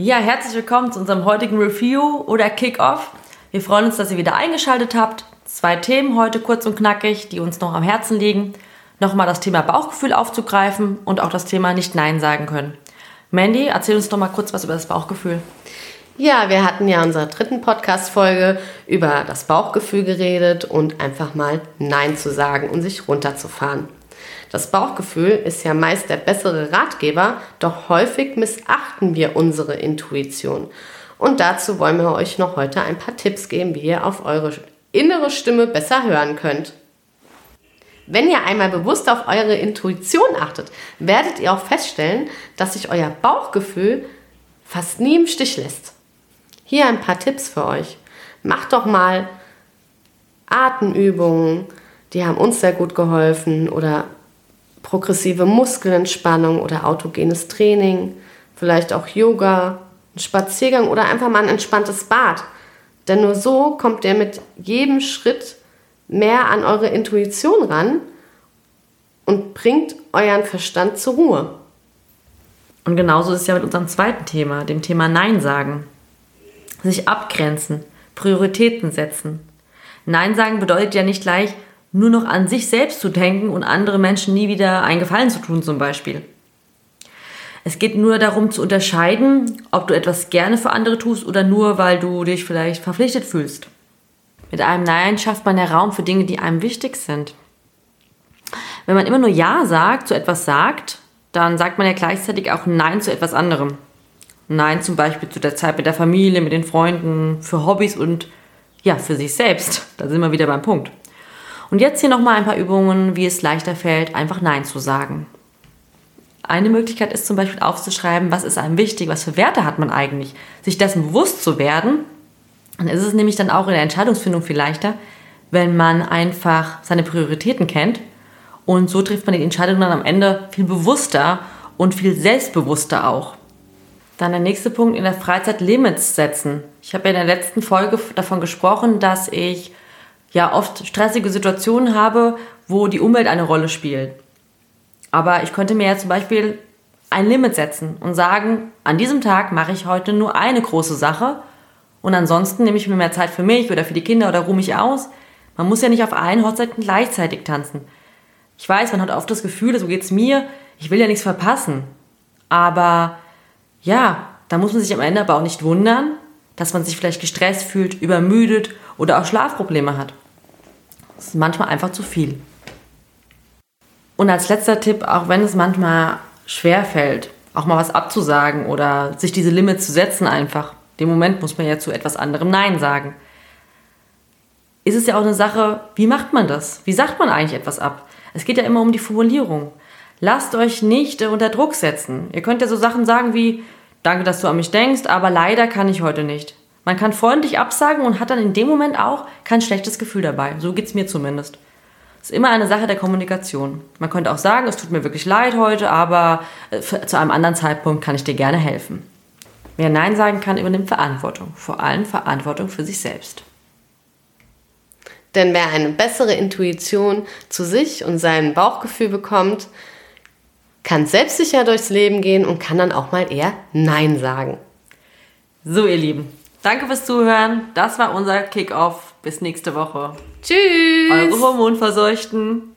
Ja, herzlich willkommen zu unserem heutigen Review oder Kick-Off. Wir freuen uns, dass ihr wieder eingeschaltet habt. Zwei Themen heute kurz und knackig, die uns noch am Herzen liegen. Nochmal das Thema Bauchgefühl aufzugreifen und auch das Thema nicht Nein sagen können. Mandy, erzähl uns doch mal kurz was über das Bauchgefühl. Ja, wir hatten ja in unserer dritten Podcast-Folge über das Bauchgefühl geredet und einfach mal Nein zu sagen und sich runterzufahren. Das Bauchgefühl ist ja meist der bessere Ratgeber, doch häufig missachten wir unsere Intuition. Und dazu wollen wir euch noch heute ein paar Tipps geben, wie ihr auf eure innere Stimme besser hören könnt. Wenn ihr einmal bewusst auf eure Intuition achtet, werdet ihr auch feststellen, dass sich euer Bauchgefühl fast nie im Stich lässt. Hier ein paar Tipps für euch. Macht doch mal Atemübungen, die haben uns sehr gut geholfen oder progressive Muskelentspannung oder autogenes Training, vielleicht auch Yoga, ein Spaziergang oder einfach mal ein entspanntes Bad. Denn nur so kommt ihr mit jedem Schritt mehr an eure Intuition ran und bringt euren Verstand zur Ruhe. Und genauso ist es ja mit unserem zweiten Thema, dem Thema Nein sagen. Sich abgrenzen, Prioritäten setzen. Nein sagen bedeutet ja nicht gleich, nur noch an sich selbst zu denken und andere Menschen nie wieder einen Gefallen zu tun zum Beispiel. Es geht nur darum zu unterscheiden, ob du etwas gerne für andere tust oder nur, weil du dich vielleicht verpflichtet fühlst. Mit einem Nein schafft man ja Raum für Dinge, die einem wichtig sind. Wenn man immer nur Ja sagt, zu etwas sagt, dann sagt man ja gleichzeitig auch Nein zu etwas anderem. Nein zum Beispiel zu der Zeit mit der Familie, mit den Freunden, für Hobbys und ja, für sich selbst. Da sind wir wieder beim Punkt. Und jetzt hier nochmal ein paar Übungen, wie es leichter fällt, einfach Nein zu sagen. Eine Möglichkeit ist zum Beispiel aufzuschreiben, was ist einem wichtig, was für Werte hat man eigentlich. Sich dessen bewusst zu werden, dann ist es nämlich dann auch in der Entscheidungsfindung viel leichter, wenn man einfach seine Prioritäten kennt und so trifft man die Entscheidung dann am Ende viel bewusster und viel selbstbewusster auch. Dann der nächste Punkt in der Freizeit Limits setzen. Ich habe ja in der letzten Folge davon gesprochen, dass ich ja oft stressige Situationen habe, wo die Umwelt eine Rolle spielt. Aber ich könnte mir ja zum Beispiel ein Limit setzen und sagen, an diesem Tag mache ich heute nur eine große Sache und ansonsten nehme ich mir mehr Zeit für mich oder für die Kinder oder ruhe mich aus. Man muss ja nicht auf allen Hochzeiten gleichzeitig tanzen. Ich weiß, man hat oft das Gefühl, so geht es mir, ich will ja nichts verpassen. Aber ja, da muss man sich am Ende aber auch nicht wundern, dass man sich vielleicht gestresst fühlt, übermüdet oder auch Schlafprobleme hat. Das ist manchmal einfach zu viel. Und als letzter Tipp, auch wenn es manchmal schwer fällt, auch mal was abzusagen oder sich diese Limits zu setzen einfach. Dem Moment muss man ja zu etwas anderem Nein sagen. Ist es ja auch eine Sache, wie macht man das? Wie sagt man eigentlich etwas ab? Es geht ja immer um die Formulierung. Lasst euch nicht unter Druck setzen. Ihr könnt ja so Sachen sagen wie, danke, dass du an mich denkst, aber leider kann ich heute nicht. Man kann freundlich absagen und hat dann in dem Moment auch kein schlechtes Gefühl dabei. So geht es mir zumindest. Es ist immer eine Sache der Kommunikation. Man könnte auch sagen, es tut mir wirklich leid heute, aber äh, zu einem anderen Zeitpunkt kann ich dir gerne helfen. Wer Nein sagen kann, übernimmt Verantwortung. Vor allem Verantwortung für sich selbst. Denn wer eine bessere Intuition zu sich und seinem Bauchgefühl bekommt, kann selbstsicher durchs Leben gehen und kann dann auch mal eher Nein sagen. So, ihr Lieben, Danke fürs Zuhören. Das war unser Kickoff. Bis nächste Woche. Tschüss. Eure Hormonverseuchten.